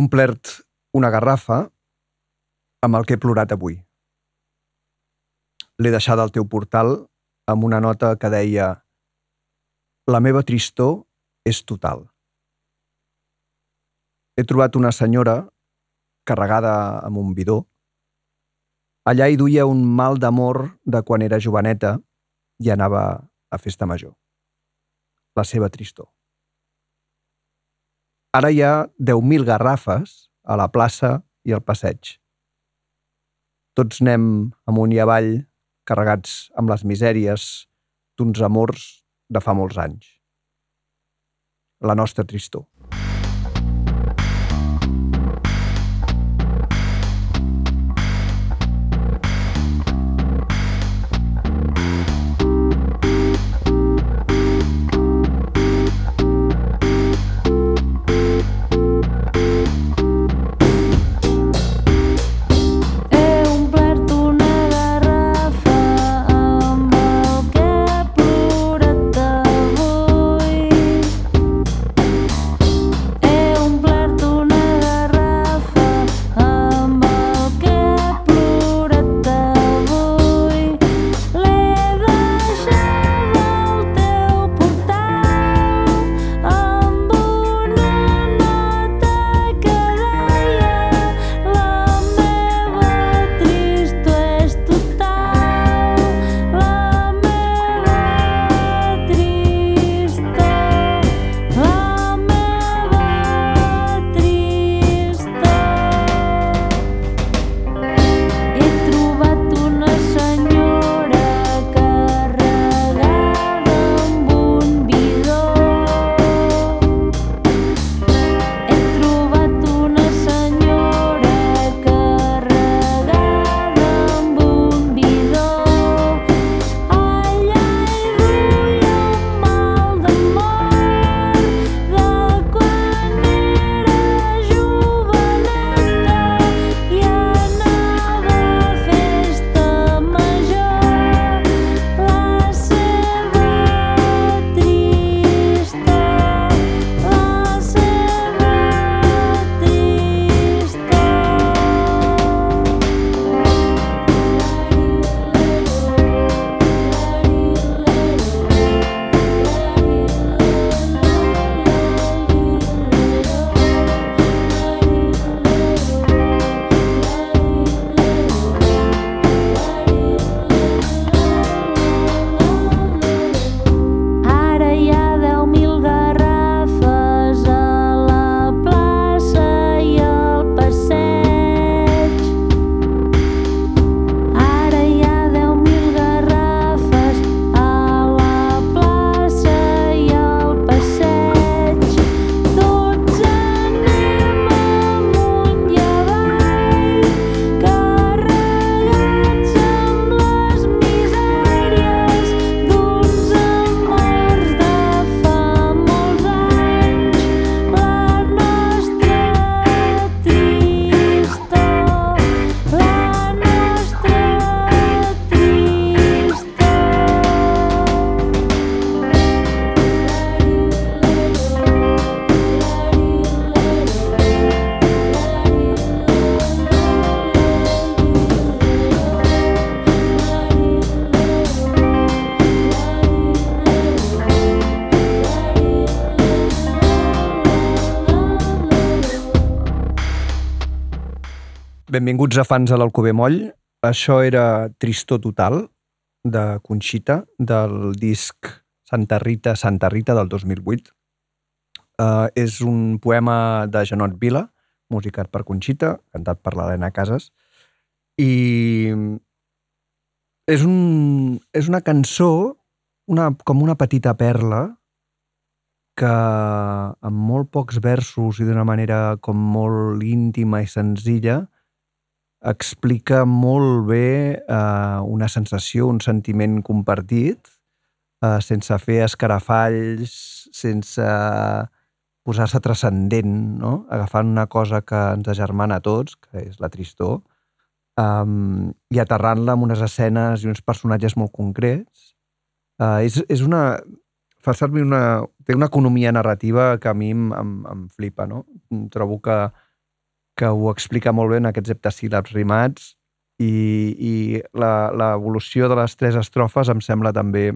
Omplert una garrafa amb el que he plorat avui. L'he deixada al teu portal amb una nota que deia La meva tristor és total. He trobat una senyora carregada amb un bidó. Allà hi duia un mal d'amor de quan era joveneta i anava a festa major. La seva tristor. Ara hi ha 10.000 garrafes a la plaça i al passeig. Tots anem amunt i avall, carregats amb les misèries d'uns amors de fa molts anys. La nostra tristor. Benvinguts a fans de l'Alcover Moll. Això era Tristor Total, de Conxita, del disc Santa Rita, Santa Rita del 2008. Uh, és un poema de Janot Vila, musicat per Conxita, cantat per l'Helena Casas, i és, un, és una cançó, una, com una petita perla, que amb molt pocs versos i d'una manera com molt íntima i senzilla explica molt bé eh, una sensació, un sentiment compartit, eh, sense fer escarafalls, sense posar-se transcendent, no? agafant una cosa que ens agermana a tots, que és la tristor, um, i aterrant-la amb unes escenes i uns personatges molt concrets. Uh, és, és una... Fa servir una... Té una economia narrativa que a mi em, em, em flipa, no? Trobo que, que ho explica molt bé en aquests heptasíl·labs rimats i, i l'evolució de les tres estrofes em sembla també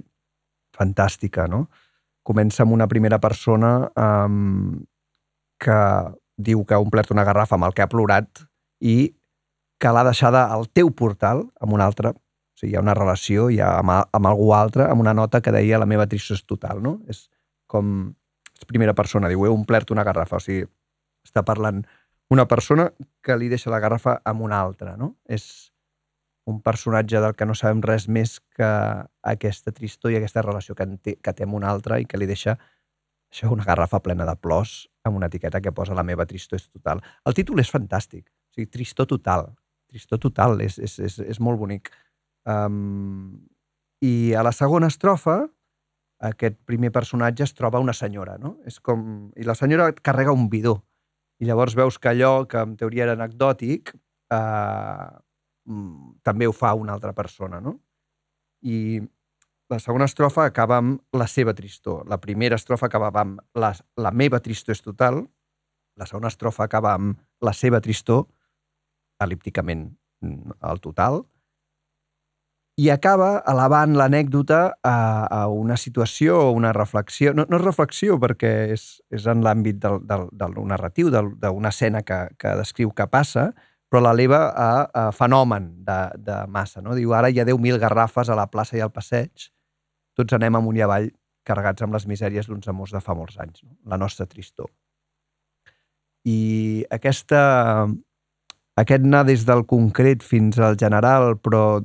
fantàstica, no? Comença amb una primera persona um, que diu que ha omplert una garrafa amb el que ha plorat i que l'ha deixada al teu portal amb un altre. O sigui, hi ha una relació hi ha amb, amb algú altre, amb una nota que deia la meva tristor és total, no? És com... És primera persona, diu, he omplert una garrafa. O sigui, està parlant una persona que li deixa la garrafa amb una altra, no? És un personatge del que no sabem res més que aquesta tristor i aquesta relació que, té, que té amb un altre i que li deixa això, una garrafa plena de plors amb una etiqueta que posa la meva tristor és total. El títol és fantàstic. O sigui, tristor total. Tristor total. És, és, és, és molt bonic. Um, I a la segona estrofa, aquest primer personatge es troba una senyora, no? És com... I la senyora carrega un bidó. I llavors veus que allò que en teoria era anecdòtic eh, també ho fa una altra persona, no? I la segona estrofa acaba amb la seva tristor. La primera estrofa acaba amb la, la meva tristor és total. La segona estrofa acaba amb la seva tristor, elípticament al total. I acaba elevant l'anècdota a, a una situació o una reflexió. No, no és reflexió perquè és, és en l'àmbit del, del, del narratiu, d'una escena que, que descriu què passa, però l'eleva a, a fenomen de, de massa. No? Diu, ara hi ha 10.000 garrafes a la plaça i al passeig, tots anem amunt i avall carregats amb les misèries d'uns amors de fa molts anys, no? la nostra tristor. I aquesta, aquest anar des del concret fins al general, però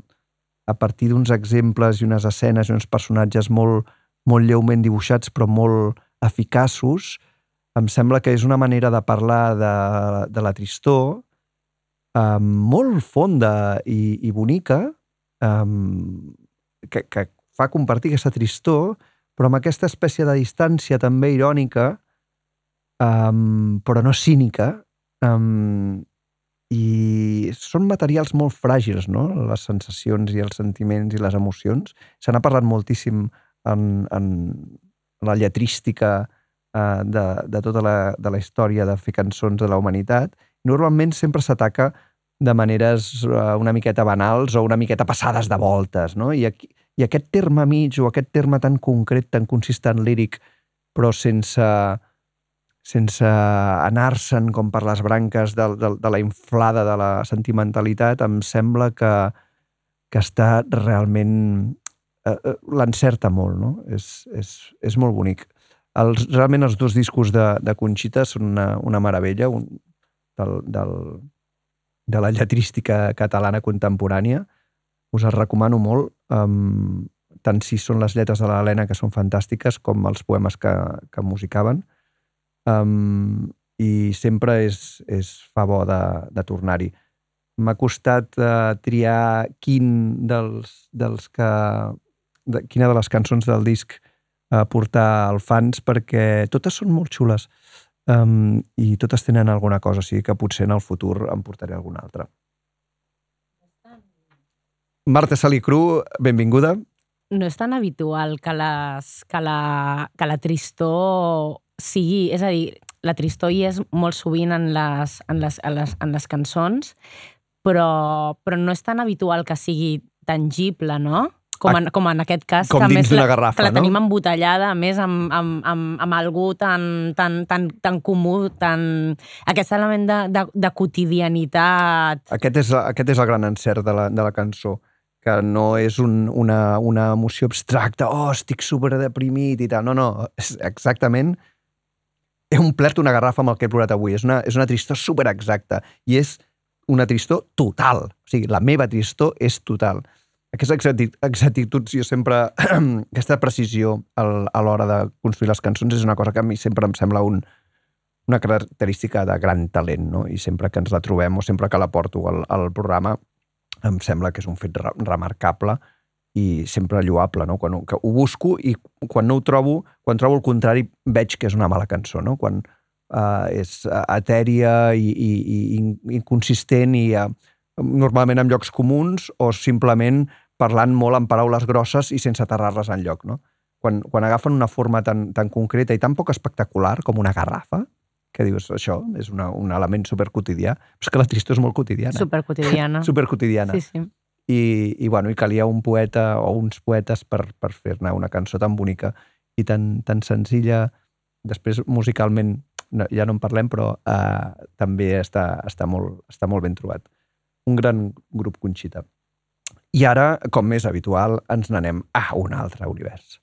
a partir d'uns exemples i unes escenes i uns personatges molt, molt lleument dibuixats però molt eficaços, em sembla que és una manera de parlar de, de la tristor um, molt fonda i, i bonica um, que, que fa compartir aquesta tristor però amb aquesta espècie de distància també irònica um, però no cínica um, i són materials molt fràgils, no? Les sensacions i els sentiments i les emocions. Se n'ha parlat moltíssim en, en la lletrística eh, de, de tota la, de la història de fer cançons de la humanitat. Normalment sempre s'ataca de maneres eh, una miqueta banals o una miqueta passades de voltes, no? I, aquí, I aquest terme mig o aquest terme tan concret, tan consistent líric, però sense sense anar-se'n com per les branques de, de, de la inflada de la sentimentalitat, em sembla que, que està realment... Eh, eh, l'encerta molt, no? És, és, és molt bonic. Els, realment els dos discos de, de Conxita són una, una meravella un, del, del, de la lletrística catalana contemporània. Us els recomano molt, um, tant si són les lletres de l'Helena, que són fantàstiques, com els poemes que, que musicaven um, i sempre és, és fa bo de, de tornar-hi. M'ha costat uh, triar quin dels, dels que, de, quina de les cançons del disc uh, portar al fans perquè totes són molt xules um, i totes tenen alguna cosa, o sigui que potser en el futur em portaré alguna altra. Marta Salicru, benvinguda. No és tan habitual que, les, que, la, que la tristor sigui... És a dir, la tristor hi és molt sovint en les, en les, en les, en les cançons, però, però no és tan habitual que sigui tangible, no? Com en, com en aquest cas, com que dins més la, garrafa, que la no? tenim embotellada, a més amb, amb, amb, amb algú tan, tan, tan, tan comú, tan... aquest element de, de, de quotidianitat. Aquest és, aquest és el gran encert de la, de la cançó que no és un, una, una emoció abstracta, oh, estic super deprimit i tal. No, no, és exactament he omplert una garrafa amb el que he plorat avui. És una, és una tristor super exacta i és una tristor total. O sigui, la meva tristor és total. Aquestes exacti- exactituds, jo sempre... aquesta precisió a l'hora de construir les cançons és una cosa que a mi sempre em sembla un, una característica de gran talent, no? I sempre que ens la trobem o sempre que la porto al, al programa em sembla que és un fet re remarcable i sempre lloable, no? Quan que ho busco i quan no ho trobo, quan trobo el contrari, veig que és una mala cançó, no? Quan uh, és etèria i, i, i in- inconsistent i uh, normalment en llocs comuns o simplement parlant molt en paraules grosses i sense aterrar-les en lloc, no? Quan, quan agafen una forma tan, tan concreta i tan poc espectacular com una garrafa, que dius, això és una, un element superquotidià, però és que la tristor és molt quotidiana. Superquotidiana. Superquotidiana. Sí, sí. I, i, bueno, i calia un poeta o uns poetes per, per fer-ne una cançó tan bonica i tan, tan senzilla. Després, musicalment, no, ja no en parlem, però eh, també està, està, molt, està molt ben trobat. Un gran grup Conxita. I ara, com més habitual, ens n'anem a un altre univers.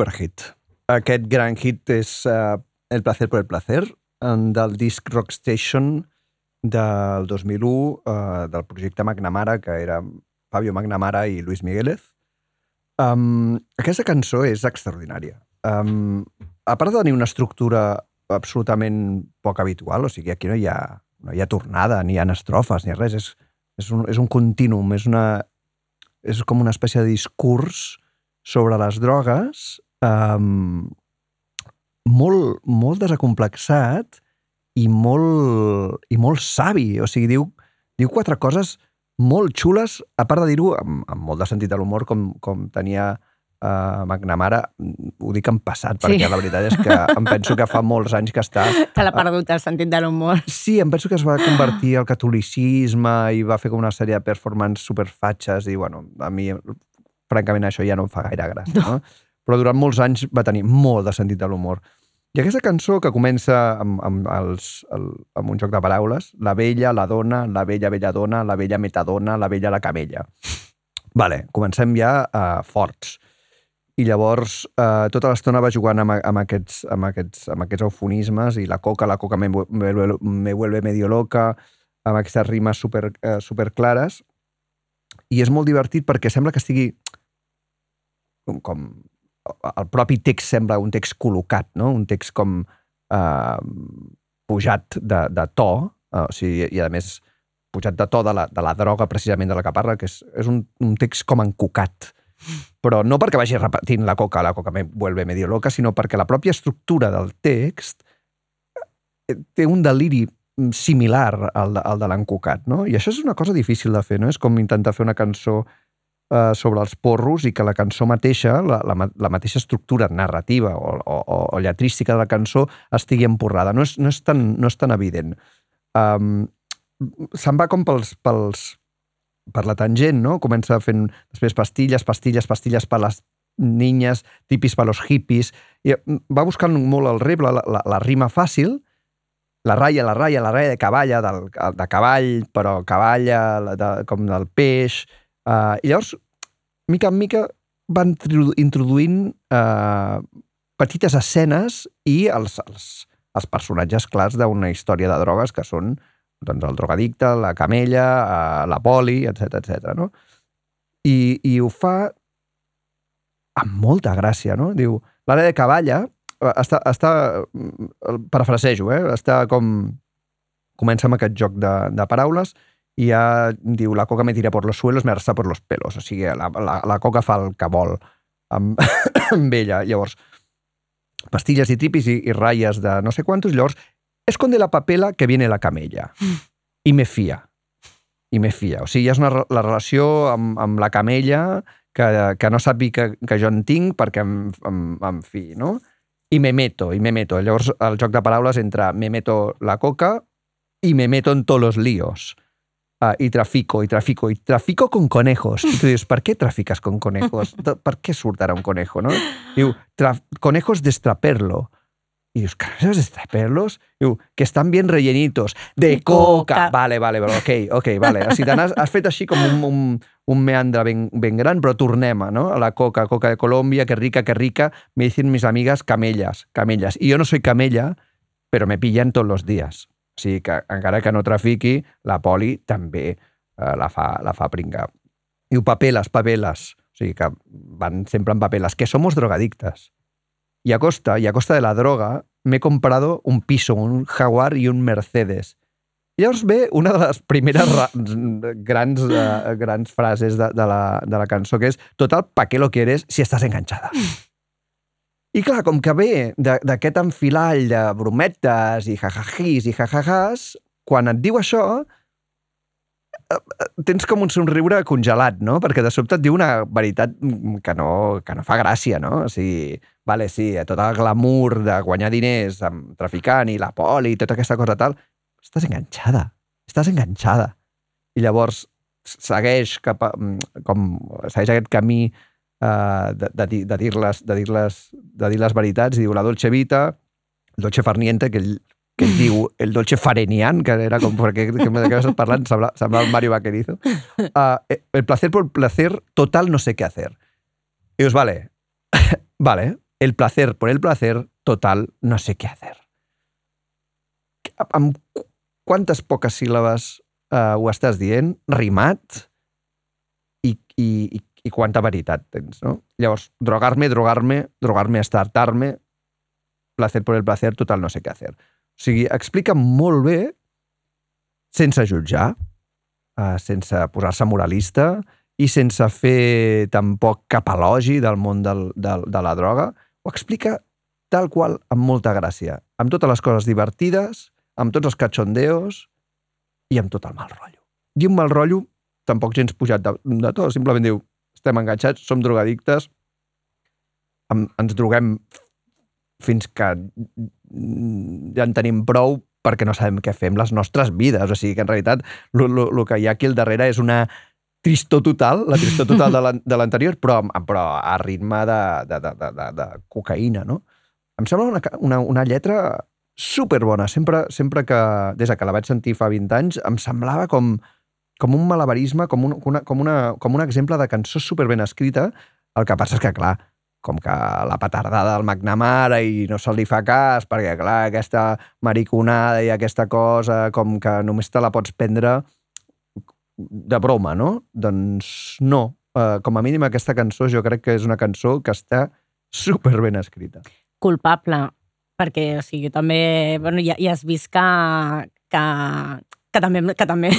Superhit. Aquest gran hit és uh, El placer por el placer, del disc Rockstation del 2001, uh, del projecte McNamara, que era Fabio McNamara i Luis Migueles. Um, aquesta cançó és extraordinària. Um, a part de tenir una estructura absolutament poc habitual, o sigui, aquí no hi ha, no hi ha tornada, ni hi ha estrofes, ni res, és, és, un, és un continuum, és, una, és com una espècie de discurs sobre les drogues um, molt, molt desacomplexat i molt, i molt savi. O sigui, diu, diu quatre coses molt xules, a part de dir-ho amb, amb molt de sentit de l'humor, com, com tenia uh, McNamara, ho dic en passat, Sí. perquè la veritat és que em penso que fa molts anys que està... Te l'ha perdut el sentit de l'humor. Sí, em penso que es va convertir al catolicisme i va fer com una sèrie de performances superfatxes i, bueno, a mi, francament, això ja no em fa gaire gràcia, no? Però durant molts anys va tenir molt de sentit de l'humor. I aquesta cançó que comença amb, amb, els, el, amb un joc de paraules, la vella, la dona, la vella, vella dona, la vella metadona, la vella, la camella. Vale, comencem ja uh, forts. I llavors eh, tota l'estona va jugant amb, amb, aquests, amb, aquests, amb aquests eufonismes i la coca, la coca me, me, me vuelve medio loca, amb aquestes rimes super, eh, super clares. I és molt divertit perquè sembla que estigui com, com el propi text sembla un text col·locat, no? un text com eh, pujat de, de to, eh, o sigui, i a més pujat de to de la, de la droga precisament de la que parla, que és, és un, un text com encocat. Però no perquè vagi repetint la coca, la coca me vuelve medio loca, sinó perquè la pròpia estructura del text eh, té un deliri similar al de, al de l'encocat, no? I això és una cosa difícil de fer, no? És com intentar fer una cançó eh, sobre els porros i que la cançó mateixa, la, la, la mateixa estructura narrativa o, o, o, lletrística de la cançó estigui empurrada. No és, no és, tan, no és tan evident. Um, se'n va com pels, pels, per la tangent, no? Comença fent després pastilles, pastilles, pastilles per les niñas, tipis per los hippies, i mm, va buscant molt el reble, la, la, la rima fàcil, la ratlla, la ratlla, la ratlla de cavalla, del, de cavall, però cavalla, la de, com del peix... Uh, I llavors, mica en mica, van introdu- introduint uh, petites escenes i els, els, els personatges clars d'una història de drogues que són doncs, el drogadicte, la camella, uh, la poli, etc etc. no? I, I ho fa amb molta gràcia, no? Diu, l'àrea de cavalla està, està mm, parafrasejo, eh? Està com... Comença amb aquest joc de, de paraules i ja diu, la coca me tira por los suelos, me arrasa por los pelos. O sigui, la, la, la coca fa el que vol amb, amb ella. Llavors, pastilles i tripis i, i ratlles de no sé quantos. Llavors, esconde la papela que viene la camella. I me fia. I me fia. O sigui, és una, la relació amb, amb la camella que, que no sap que, que jo en tinc perquè em, em, em fi, no? I me meto, i me meto. Llavors, el joc de paraules entre me meto la coca y me meto en todos los líos. Ah, y trafico, y trafico, y trafico con conejos. I tu dius, per què trafiques con conejos? De- Per què surt ara un conejo, no? Diu, "Tra- conejos de extraperlo. I dius, conejos de? Diu, que estan bien rellenitos. De coca. Coca. Vale, vale, vale, ok, ok, vale. O sigui, te n'has- has fet així com un, un, un meandre ben, ben gran, però tornem a, no? a la coca, coca de Colòmbia, que rica, que rica. Me dicen mis amigas camellas, camellas. I jo no soy camella, però me pillen tots els dies. O sigui que encara que no trafiqui, la poli també eh, la, fa, la fa pringar. Diu papeles, papeles. O sigui que van sempre en papeles. Que somos drogadictes. Y a costa, y a costa de la droga, me he comprado un piso, un Jaguar y un Mercedes. I llavors ve una de les primeres ra grans, uh, grans frases de, de, la, de la cançó, que és total, ¿pa qué lo quieres si estás enganchada? I clar, com que ve d'aquest enfilall de brometes i jajajis i jajajàs, quan et diu això, eh, eh, tens com un somriure congelat, no? Perquè de sobte et diu una veritat que no, que no fa gràcia, no? O sigui, vale, sí, tot el glamour de guanyar diners amb traficant i la poli i tota aquesta cosa tal, estàs enganxada, estàs enganxada. I llavors segueix cap a, mm, com, segueix aquest camí uh, de, de, dir- de dir-les de dir les, de dir les veritats, i diu la dolce vita, dolce farniente, que ell, que ell diu el dolce farenian, que era com perquè que, que estàs parlant, sembla, sembla el Mario Vaquerizo. Uh, el placer por placer total no sé qué hacer. I dius, vale, vale, el placer por el placer total no sé qué hacer. Amb qu- quantes poques síl·labes uh, ho estàs dient, rimat, i, i, i, i quanta veritat tens, no? Llavors, drogar-me, drogar-me, drogar-me, estartar-me, placer por el placer, total no sé què hacer. O sigui, explica molt bé, sense jutjar, uh, sense posar-se moralista i sense fer tampoc cap elogi del món del, del, de la droga, ho explica tal qual, amb molta gràcia, amb totes les coses divertides, amb tots els cachondeos i amb tot el mal rotllo. I un mal rotllo tampoc gens pujat de, de tot, simplement diu, estem enganxats, som drogadictes, em, ens droguem fins que ja en tenim prou perquè no sabem què fer amb les nostres vides. O sigui que en realitat el que hi ha aquí al darrere és una tristor total, la tristor total de l'an- de l'anterior, però, però a ritme de, de, de, de, de, cocaïna, no? Em sembla una, una, una lletra superbona. Sempre, sempre que, des de que la vaig sentir fa 20 anys, em semblava com, com un malabarisme, com un, una, com, una, com un exemple de cançó superben escrita. El que passa és que, clar, com que la petardada del McNamara i no se li fa cas, perquè, clar, aquesta mariconada i aquesta cosa, com que només te la pots prendre de broma, no? Doncs no. Uh, com a mínim aquesta cançó jo crec que és una cançó que està superben escrita. culpable, perquè, o sigui, també, bueno, ja, ja has vist que, que, que també, que també,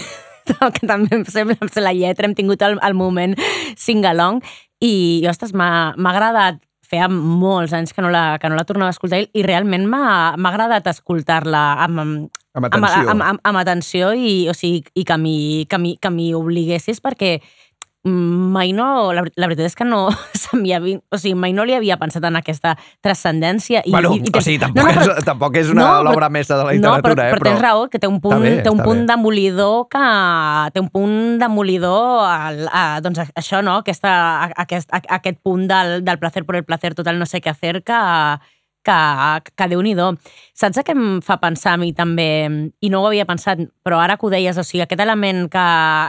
que també em sembla, em sembla la lletra, hem tingut el, el moment sing-along, i, ostres, m'ha agradat, feia molts anys que no la, que no la tornava a escoltar, i realment m'ha agradat escoltar-la amb, amb, Amb amb, atenció. amb, amb, amb atenció i, o sigui, i que m'hi obliguessis perquè mai no, la, la veritat és que no se m'hi havia, o sigui, mai no li havia pensat en aquesta transcendència. I, bueno, i, i o sigui, tampoc, no, no, és, tampoc és una no, però- l'obra mestra de la no, literatura, però, eh? però tens raó, que té un punt, bé, té un punt demolidor que té un punt demolidor al, a, doncs a- això, no? Aquesta, a, aquest, a, aquest punt del, del placer por el placer total no sé què hacer que, que, que déu-n'hi-do. Saps a què em fa pensar a mi també, i no ho havia pensat, però ara que ho deies, o sigui, aquest element que,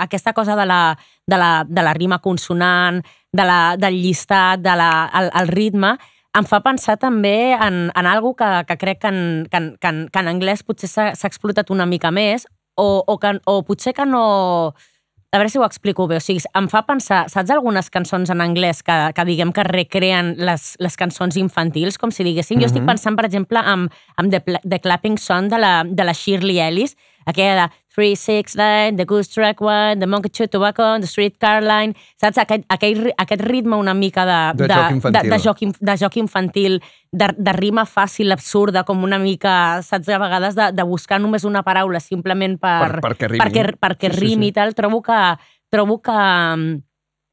aquesta cosa de la, de la, de la rima consonant, de la, del llistat, de la, el, ritme, em fa pensar també en, en algo que, que crec que en, que, en, que, en, que en anglès potser s'ha explotat una mica més o, o, que, o potser que no... A veure si ho explico bé. O sigui, em fa pensar... Saps algunes cançons en anglès que, que diguem que recreen les, les cançons infantils, com si diguéssim? Jo estic Mhm. pensant, per exemple, amb, amb The, The Clapping Song de la, de la Shirley Ellis, aquella de 3, 6, 9, The Goose Track One, The Monkey Chew Tobacco, The Streetcar Line... Saps? Aquest, aquell, aquest ritme una mica de, De joc infantil. de, de, joc, de joc infantil, de, de rima fàcil, absurda, com una mica, saps, a vegades de, de buscar només una paraula simplement per, Per- perquè rimi. perquè, perquè Sí, sí, rimi sí. i tal, trobo que, trobo que,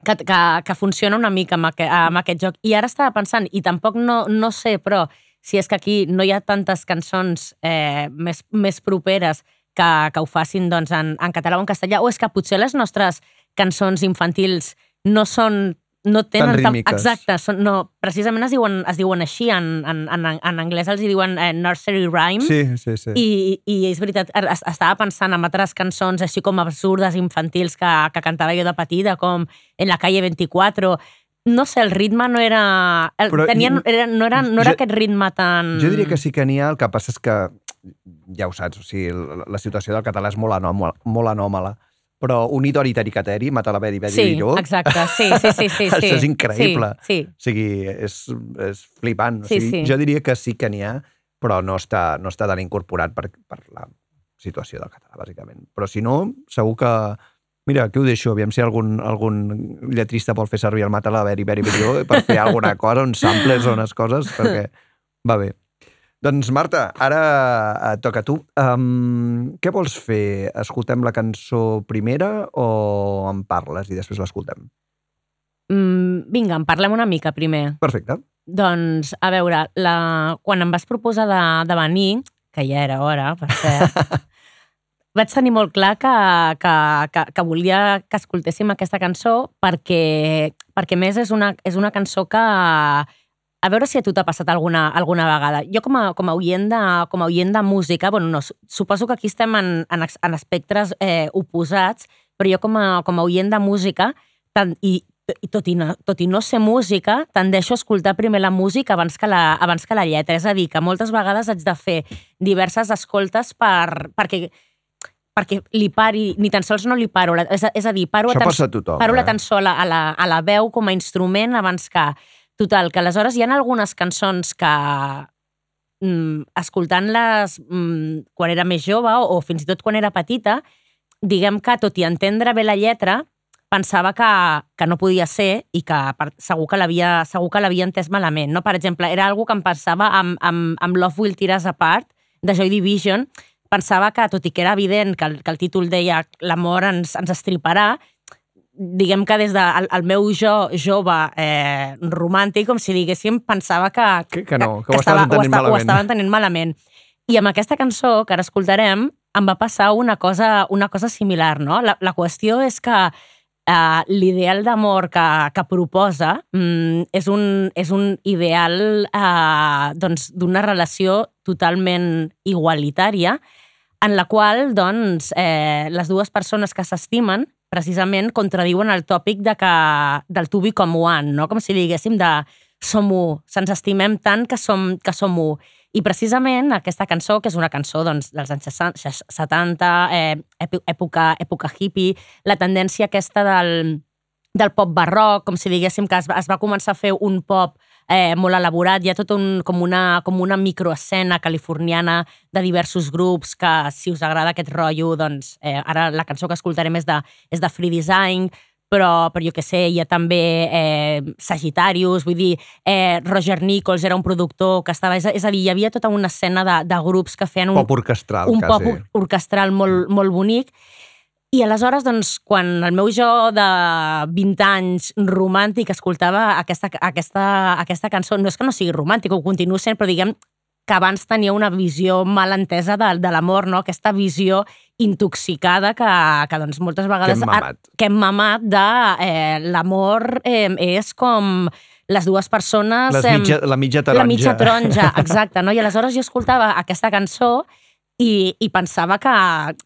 que, que, que funciona una mica amb aquest, amb aquest joc. I ara estava pensant, i tampoc no, no sé, però si és que aquí no hi ha tantes cançons eh, més, més properes que, que ho facin doncs, en, en català o en castellà, o és que potser les nostres cançons infantils no són no tenen Tan rítmiques. exacte, són, no, precisament es diuen, es diuen així en, en, en, en anglès els hi diuen eh, nursery rhyme Sí, sí, sí. i, i és veritat, er, es- estava pensant en altres cançons així com absurdes, infantils, que, que cantava jo de petita, com En la calle 24. No sé, el ritme no era... El, Però tenien, era no era, no era jo- aquest ritme tan... Jo diria que sí que n'hi ha, el que passa és que ja ho saps, o sigui, la, la situació del català és molt anòmala, molt anòmala però unidori tericateri, mata la vedi, vedi Sí, jo. exacte, sí, sí, sí. sí, Això sí. és increïble. Sí, sí. O sigui, és, és flipant. O Sí, sigui, sí. Jo diria que sí que n'hi ha, però no està, no està tan incorporat per, per la situació del català, bàsicament. Però si no, segur que... Mira, aquí ho deixo, aviam si algun, algun lletrista vol fer servir el mata la veri, veri, veri, jo, per fer alguna cosa, uns samples o unes coses, perquè va bé. Doncs, Marta, ara et toca a tu. Um, què vols fer? Escoltem la cançó primera o en parles i després l'escoltem? Mm, vinga, en parlem una mica primer. Perfecte. Doncs, a veure, la... quan em vas proposar de, de venir, que ja era hora, per cert, vaig tenir molt clar que, que, que, que volia que escoltéssim aquesta cançó perquè, perquè més és una, és una cançó que a veure si a tu t'ha passat alguna, alguna vegada. Jo com a, com a, oient, de, com a oient de música, bueno, no, su- suposo que aquí estem en, en, en espectres eh, oposats, però jo com a, com a oient de música, tant, i, i tot, i no, tot i no ser música, tendeixo a escoltar primer la música abans que la, abans que la lletra. És a dir, que moltes vegades haig de fer diverses escoltes per, perquè, perquè li pari, ni tan sols no li paro. la- És a, és a dir, paro, Això passa a tothom. paro eh? l'atenció a, la, a, la, a la veu com a instrument abans que... Total, que aleshores hi ha algunes cançons que mm, escoltant-les mm, quan era més jove o, o fins i tot quan era petita, diguem que, tot i entendre bé la lletra, pensava que, que no podia ser i que per, segur que l'havia segur que l'havia entès malament. No? Per exemple, era algo que em pensava amb, amb, amb Love Will Tear Us Apart, de Joy Division, pensava que, tot i que era evident que el, que el títol deia l'amor ens, ens estriparà, diguem que des del el, el meu jo jove eh, romàntic, com si diguéssim, pensava que, Que- que no, que ho estaves entenent ho, esta- ho estava entenent malament. I amb aquesta cançó, que ara escoltarem, em va passar una cosa, una cosa similar, no? La, la qüestió és que uh, l'ideal d'amor que, que proposa mm, és, un, és un ideal uh, doncs, d'una relació totalment igualitària en la qual doncs, eh, les dues persones que s'estimen precisament contradiuen el tòpic de que, del to become one, no? com si diguéssim de som u, se'ns estimem tant que som, que som u. I precisament aquesta cançó, que és una cançó doncs, dels anys 60, 70, eh, èpo- època, època hippie, la tendència aquesta del, del pop barroc, com si diguéssim que es es va començar a fer un pop eh, molt elaborat, hi ha tot un, com, una, com una microescena californiana de diversos grups que, si us agrada aquest rotllo, doncs eh, ara la cançó que escoltarem és de, és de Free Design, però, però jo que sé, hi ha també eh, Sagittarius, vull dir, eh, Roger Nichols era un productor que estava... És a, és a dir, hi havia tota una escena de, de grups que feien un, Pop orquestral, un pop quasi. or- orquestral molt, molt bonic. I aleshores, doncs, quan el meu jo de 20 anys romàntic escoltava aquesta, aquesta, aquesta cançó, no és que no sigui romàntic, ho continuo sent, però diguem que abans tenia una visió mal entesa de, de l'amor, no? aquesta visió intoxicada que, que doncs, moltes vegades... hem mamat. Que hem mamat de eh, l'amor eh, és com les dues persones... Les mitja, la mitja taronja. la mitja taronja, exacte. No? I aleshores jo escoltava aquesta cançó i, i pensava que,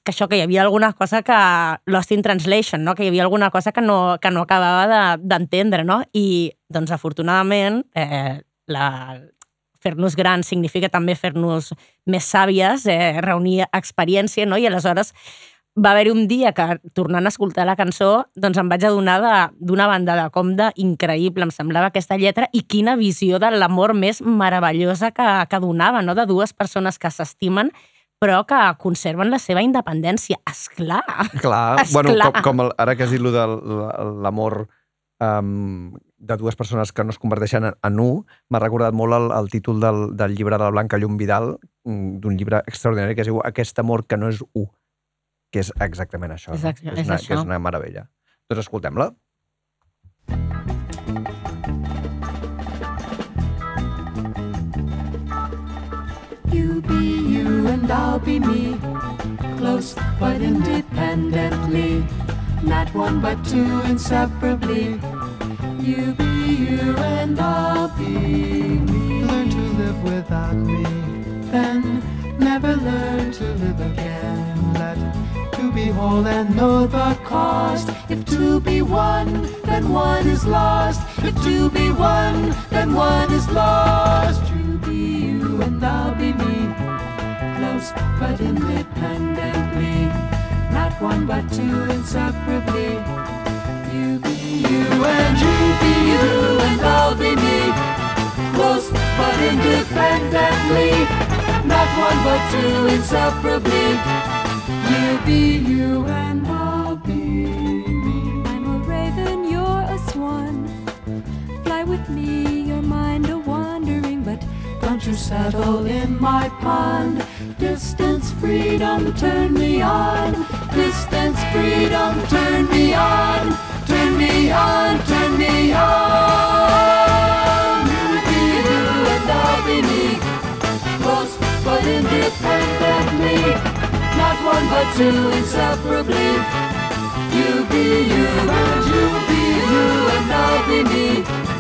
que això, que hi havia alguna cosa que... Lost in Translation, no? que hi havia alguna cosa que no, que no acabava de- d'entendre, no? I, doncs, afortunadament, eh, la, fer-nos grans significa també fer-nos més sàvies, eh, reunir experiència, no? I aleshores va haver-hi un dia que, tornant a escoltar la cançó, doncs em vaig adonar de- d'una banda de compte increïble, em semblava aquesta lletra, i quina visió de l'amor més meravellosa que, que donava, no? de dues persones que s'estimen però que conserven la seva independència. Esclar! Clar, Esclar. bueno, com, com el, ara que has dit lo de l'amor um, de dues persones que no es converteixen en, en un, m'ha recordat molt el, el títol del, del llibre de la Blanca Llum Vidal, mm, d'un llibre extraordinari que es diu Aquest amor que no és un, que és exactament això. És no? ex- que és és, una, això. que és una meravella. Doncs escoltem-la. And I'll be me, close but independently, not one but two inseparably. You be you and I'll be me. Learn to live without me, then never learn to live again. Let two be whole and know the cost. If two be one, then one is lost. If two be one, then one is lost. You be you and I'll be me, but independently, not one but two inseparably. You be you and you be you and I'll be me, close but independently, not one but two inseparably. You be you and I'll be me. I'm a raven, you're a swan. Fly with me, your mind a wandering, but Don't you settle in my pond. Distance, freedom, turn me on. Distance, freedom, turn me on. Turn me on, turn me on. You be you and I'll be me. Close but independently. Not one but two inseparably. You be you and you be you and I'll be me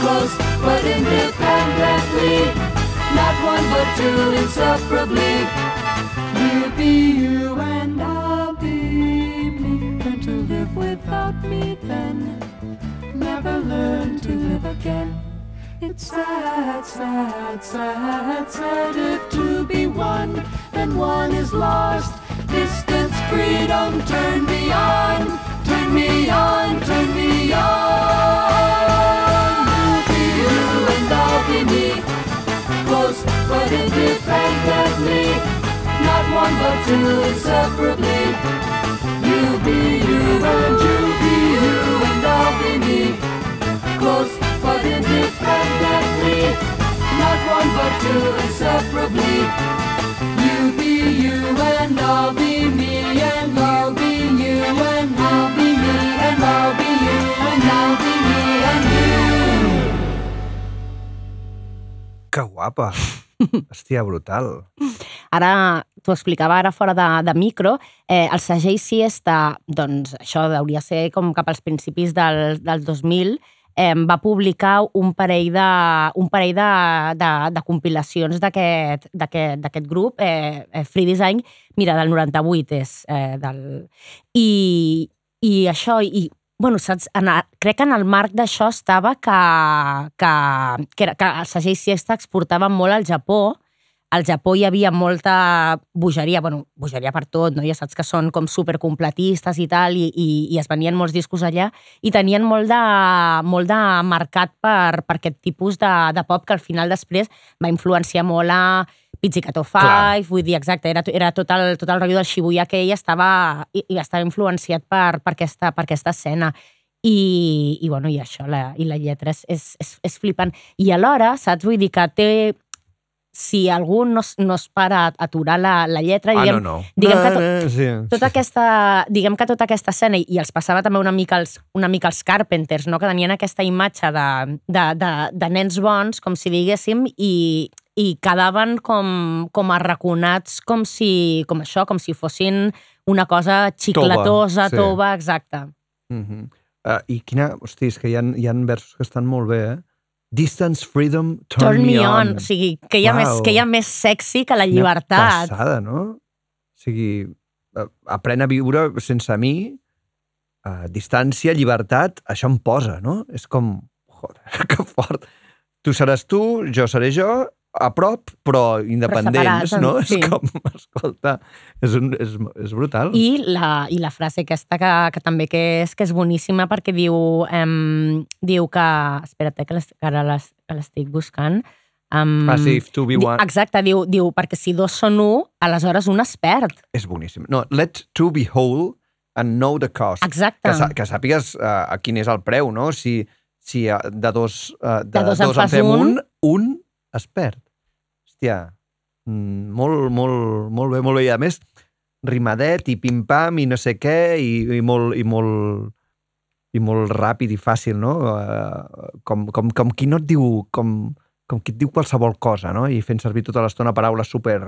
close but independently. Not one but two inseparably. You be you and I'll be me. Learn to live without me then. Never learn to live again. It's sad, sad, sad, sad if to be one, then one is lost. Distance, freedom, turn me two inseparably. You be you and you be you and I'll be me. Close but independently, not one but two inseparably. You be you and I'll be me and I'll be you and I'll be me and I'll be you and I'll be me and you. Que guapa! Hòstia, brutal. Ara t'ho explicava ara fora de, de micro, eh, el segell Siesta, doncs això hauria ser com cap als principis del, del 2000, eh, va publicar un parell de, un parell de, de, de compilacions d'aquest grup, eh, eh, Free Design, mira, del 98 és. Eh, del... I, I això, i bueno, saps, en el, crec que en el marc d'això estava que, que, que, era, que el segell Siesta exportava molt al Japó, al Japó hi havia molta bogeria, bueno, bogeria per tot, no? ja saps que són com supercompletistes i tal, i, i, i es venien molts discos allà, i tenien molt de, molt de mercat per, per aquest tipus de, de pop que al final després va influenciar molt a Pizzicato 5, Clar. vull dir, exacte, era, era tot, el, tot el rotllo del Shibuya que ell estava, i, i estava influenciat per, per, aquesta, per aquesta escena. I, i, bueno, i això, la, i la lletra és, és, és, és flipant. I alhora, saps, vull dir que té... Si algú no, no es para a aturar la, la lletra, Ah, diguem, no, no. diguem que No, to- no, sí, tota aquesta, diguem que tota aquesta escena, i, i els passava també una mica els, una mica els Carpenters, no? que tenien aquesta imatge de, de, de, de nens bons, com si diguéssim, i, i quedaven com, com arraconats, com si, com això, com si fossin una cosa xiclatosa, sí. tova, exacte. Mm -hmm. uh, I quina... Hosti, és que hi ha, hi ha versos que estan molt bé, eh? Distance, freedom, turn, Turn me on. O sigui, que hi, ha més, Uau. que hi ha més sexy que la llibertat. passada, no? O sigui, eh, aprèn a viure sense mi, a distància, llibertat, això em posa, no? És com, joder, que fort. Tu seràs tu, jo seré jo, a prop, però independents, separats, no? sí. És com, escolta, és, un, és, és brutal. I la, I la frase aquesta que, que també que és, que és boníssima perquè diu, em, diu que... Espera't, eh, que, les, que ara les- que l'estic buscant. Um, Ah, sí, if to be one. Exacte, diu, diu, perquè si dos són un, aleshores un es perd. És boníssim. No, let two be whole and know the cost. Exacte. Que, que sàpigues uh, quin és el preu, no? Si, si uh, de dos, uh, de, De dos en fas fem un. un, un es perd. Hòstia, mm, molt, molt, molt bé, molt bé. I a més, rimadet i pim-pam i no sé què i, i, molt, i, molt, i molt ràpid i fàcil, no? Uh, com, com, com qui no et diu... Com, com qui et diu qualsevol cosa, no? I fent servir tota l'estona paraules super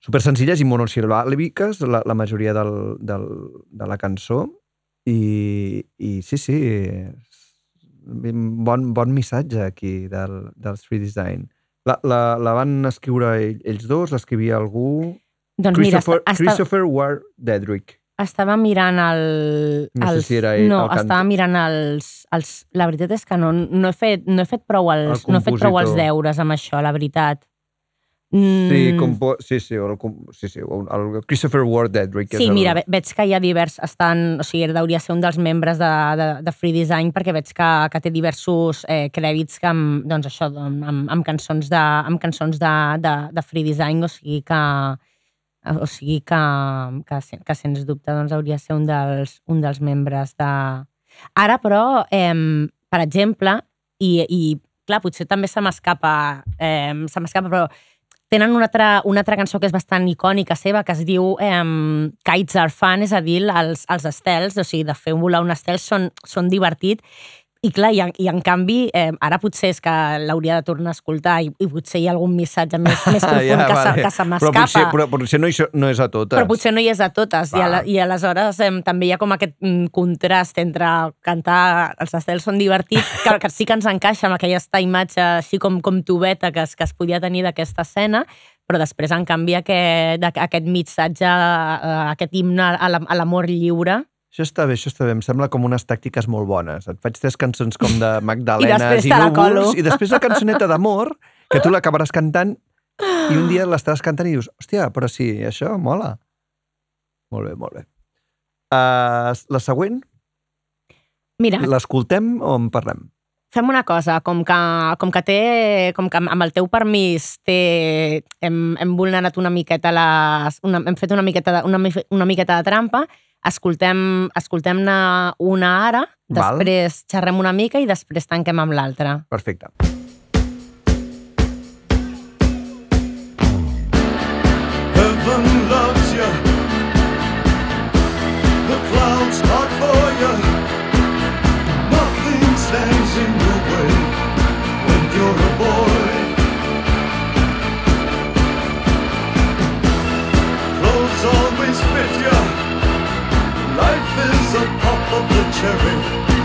super senzilles i monosil·làbiques, la, la majoria del, del, de la cançó. I, i sí, sí, bon, bon missatge aquí del, del Street Design. La, la, la van escriure ell- ells dos, l'escrivia algú... Doncs mira, Christopher, està, Christopher Ward Dedrick. estava mirant el... No sé els, si era ell no, el estava mirant els, els... La veritat és que no, no, he, fet, no, he, fet prou els, El no he fet prou els deures amb això, la veritat. Mm, Sí, compo sí, sí, el, com- sí, sí, el, el Christopher Ward Dedrick. Sí, el... mira, ve- veig que hi ha divers... Estan, o sigui, hauria ser un dels membres de, de, de Free Design perquè veig que, que té diversos eh, crèdits que amb, doncs això, amb, amb, cançons, de, amb cançons de, de, de Free Design, o sigui que o sigui que, que, que sens dubte doncs, hauria de ser un dels, un dels membres de... Ara, però, eh, per exemple, i, i clar, potser també se m'escapa, eh, se m'escapa, però tenen una altra, una altra cançó que és bastant icònica seva, que es diu eh, Kites are fun, és a dir, els, els estels, o sigui, de fer volar un estel són, són divertit, i clar, i en, i en canvi, eh, ara potser és que l'hauria de tornar a escoltar i, i potser hi ha algun missatge més, més profund Ja, que, se, vale. que se Però m'escapa. potser, però potser no, hi, no és a totes. Però potser no hi és a totes. I, ala, I aleshores eh, també hi ha com aquest mm, contrast entre cantar els estels són divertits, que, que sí que ens encaixa amb aquesta imatge així com, com tubeta que es, que es podia tenir d'aquesta escena, però després, en canvi, aquest, aquest missatge, eh, aquest himne a a l'amor lliure, Això està bé, això està bé. Em sembla com unes tàctiques molt bones. Et faig tres cançons com de Magdalenes després i, núvols, i després la cançoneta d'amor, que tu l'acabaràs cantant i un dia l'estàs cantant i dius, hòstia, però sí, això mola. Molt bé, molt bé. Uh, la següent, Mira, l'escoltem o en parlem? fem una cosa, com que, com que té, com que amb el teu permís té, hem, hem vulnerat una miqueta les, una, hem fet una miqueta de, una, una miqueta de trampa, escoltem, escoltem-ne una ara, Val. després xerrem una mica i després tanquem amb l'altra. Perfecte. Heaven loves you. the pop of the cherry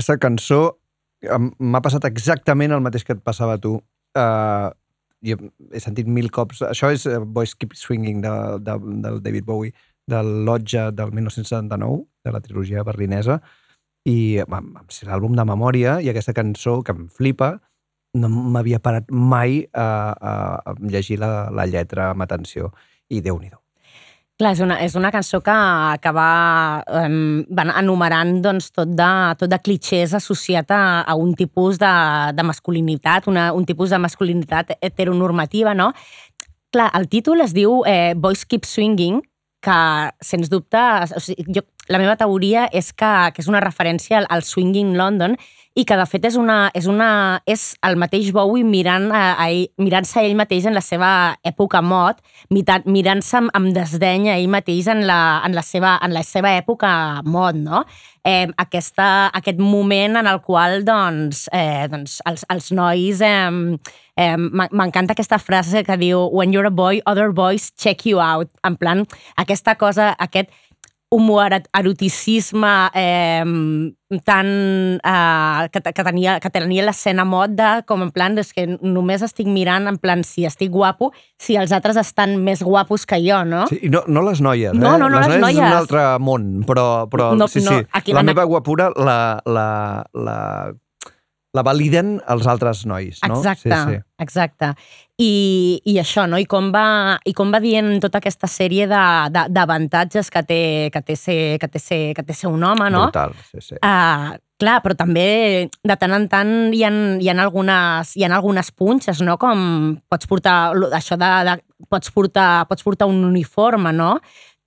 aquesta cançó m'ha passat exactament el mateix que et passava a tu. Uh, jo he sentit mil cops... Això és eh, Boys Keep Swinging de, de, del David Bowie, del Lodge del 1979, de la trilogia berlinesa, i ser l'àlbum de memòria i aquesta cançó que em flipa no m'havia parat mai a, a, a llegir la, la lletra amb atenció i déu nhi Clar, és una, és una cançó que, que va, um, van enumerant doncs, tot, de, tot de clichés associat a, a un tipus de, de masculinitat, una, un tipus de masculinitat heteronormativa, no? Clar, el títol es diu eh, Boys Keep Swinging, que, sens dubte, o sigui, jo, la meva teoria és que, que és una referència al, al Swinging London i que, de fet, és, una, és, una, és el mateix Bowie mirant a, a mirant-se a ell mateix en la seva època mod, mirant- mirant-se amb, amb desdeny a ell mateix en la, en la, seva, en la seva època mod, no? Eh, aquesta, aquest moment en el qual doncs, eh, doncs els, els nois... Eh, eh, m'en- M'encanta aquesta frase que diu When you're a boy, other boys check you out. En plan, aquesta cosa, aquest homoeroticisme eh, tan, eh, que, que tenia, que tenia l'escena mod de com en plan, és que només estic mirant en plan si estic guapo, si els altres estan més guapos que jo, no? Sí, no, no les noies, No, eh? no, no les és un noies. altre món, però, però No, sí, no, sí. aquí la meva guapura la, la, la, la validen els altres nois, no? Exacte, Sí, sí. exacte. I, I això, no? I com va, i com va dient tota aquesta sèrie d'avantatges que, té, que, té ser, que, té ser, que té ser un home, no? Brutal, sí, sí. Uh, clar, però també de tant en tant hi ha, hi ha, algunes, hi ha algunes punxes, no? Com pots portar això de, de pots, portar, pots portar un uniforme, no?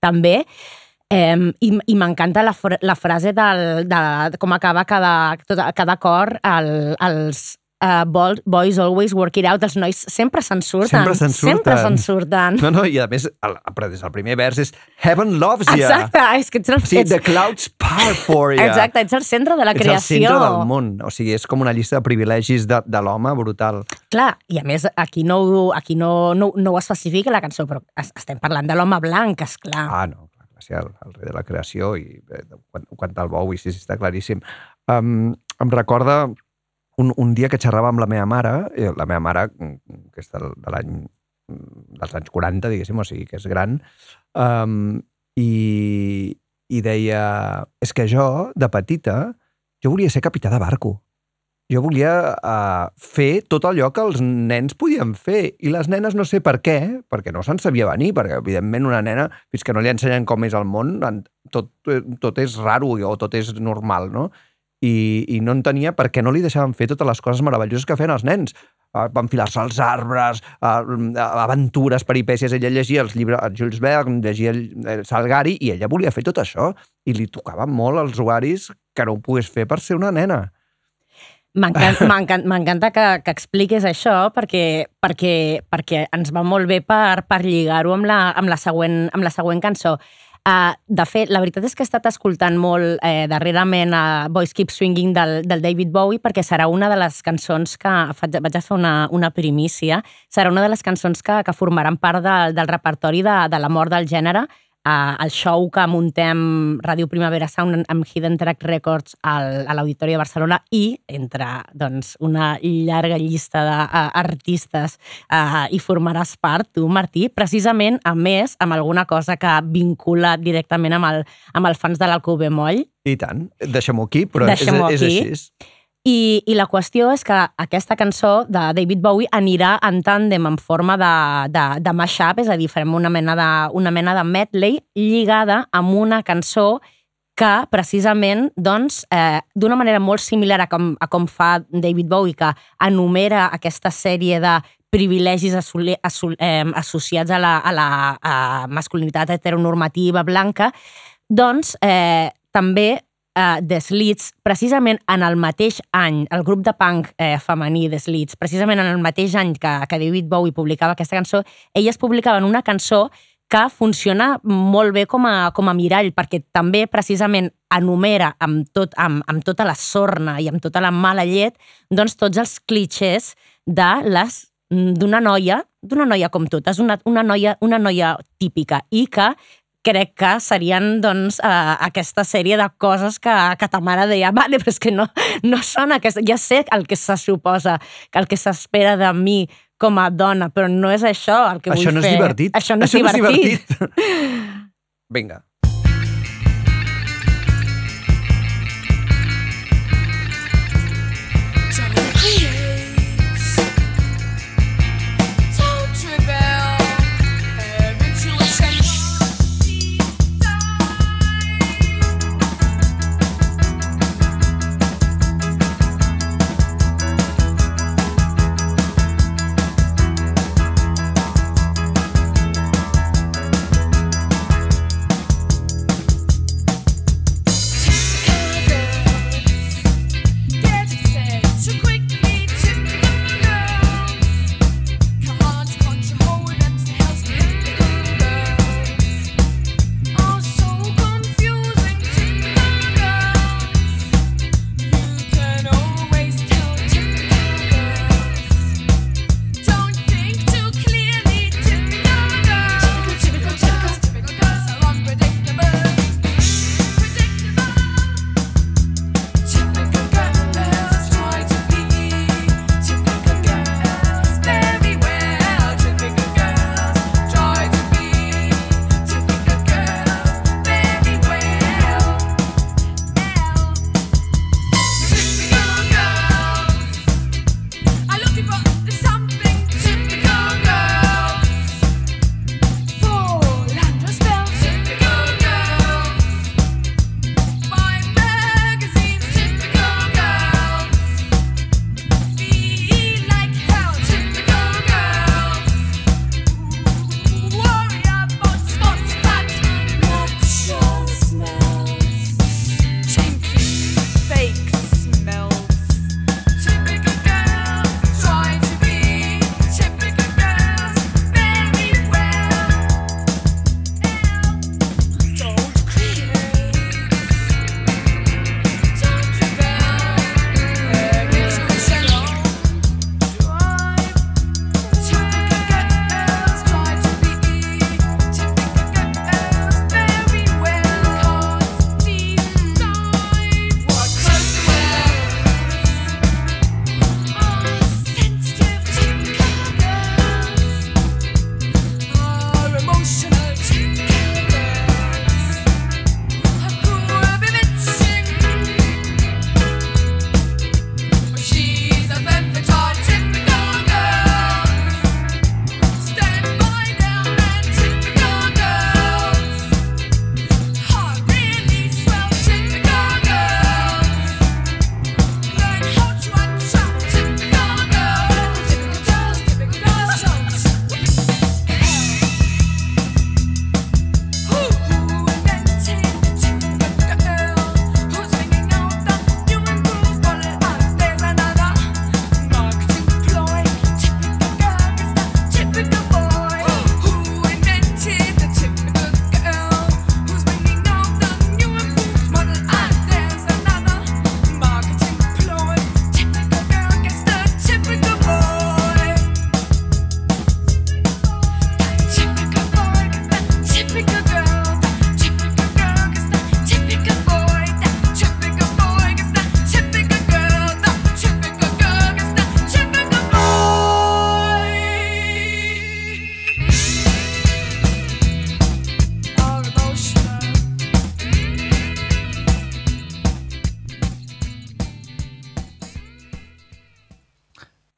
També. Um, I i m'encanta la, fra- la frase del, de, de com acaba cada, tot, cada cor, el, els uh, boys, boys always work it out, els nois sempre se'n surten. Sempre se'n Sempre surten. se'n surten. No, no, i a més, el, però des del primer vers és Heaven loves you. Exacte, és que ets el, Sí, ets, the clouds part for you. exacte, ets el centre de la Ets creació. el centre del món. O sigui, és com una llista de privilegis de, de l'home brutal. Clar, i a més aquí no, aquí no, no, no ho especifica la cançó, però es- estem parlant de l'home blanc, és clar. Ah, no, ser el, el rei de la creació i quan, quan el Bowie, sí, sí, està claríssim. Um, em recorda un, un dia que xerrava amb la meva mare, eh, la meva mare, mm, que és del, de l'any mm, dels anys 40, diguéssim, o sigui, que és gran, um, i, i deia, és que jo, de petita, jo volia ser capità de barco. Jo volia uh, fer tot allò que els nens podien fer. I les nenes no sé per què, perquè no se'n sabia venir, perquè evidentment una nena, fins que no li ensenyen com és el món, tot, eh, tot és raro o tot és normal, no? I, I no entenia per què no li deixaven fer totes les coses meravelloses que feien els nens. Uh, enfilar-se als arbres, uh, aventures, peripècies. Ella llegia els llibres, el Jules Verne, llegia el, Salgari, i ella volia fer tot això. I li tocava molt als usuaris que no ho pogués fer per ser una nena. M'encanta que, que expliquis això perquè, perquè, perquè ens va molt bé per, per lligar-ho amb, la, amb, la següent, amb la següent cançó. Uh, de fet, la veritat és que he estat escoltant molt eh, darrerament a Boys Keep Swinging del, del David Bowie perquè serà una de les cançons que faig, vaig a fer una, una primícia, serà una de les cançons que, que formaran part de, del repertori de, de la mort del gènere uh, el show que muntem Ràdio Primavera Sound amb Hidden Track Records al, a l'Auditori de Barcelona i entre doncs, una llarga llista d'artistes uh, i formaràs part, tu, Martí, precisament, a més, amb alguna cosa que vincula directament amb el, amb el fans de l'Alcube Moll. I tant. Deixem-ho aquí, però és, és aquí. així. I, I la qüestió és que aquesta cançó de David Bowie anirà en tàndem en forma de, de, de mashup, és a dir, farem una mena de, una mena de medley lligada amb una cançó que precisament doncs, eh, d'una manera molt similar a com, a com fa David Bowie, que enumera aquesta sèrie de privilegis assoli, assol, eh, associats a la, a la a masculinitat heteronormativa blanca, doncs eh, també eh, The Slits, precisament en el mateix any, el grup de punk eh, femení The Slits, precisament en el mateix any que, que David Bowie publicava aquesta cançó, elles publicaven una cançó que funciona molt bé com a, com a mirall, perquè també precisament enumera amb, tot, amb, amb tota la sorna i amb tota la mala llet doncs tots els clichés de les d'una noia, d'una noia com totes, una, una, noia, una noia típica i que crec que serien doncs, uh, aquesta sèrie de coses que, que ta mare deia, vale, però és que no, no són aquesta... Ja sé el que se suposa, que el que s'espera de mi com a dona, però no és això el que Això vull no és fer. divertit. Això no és Això no és divertit. divertit. Vinga.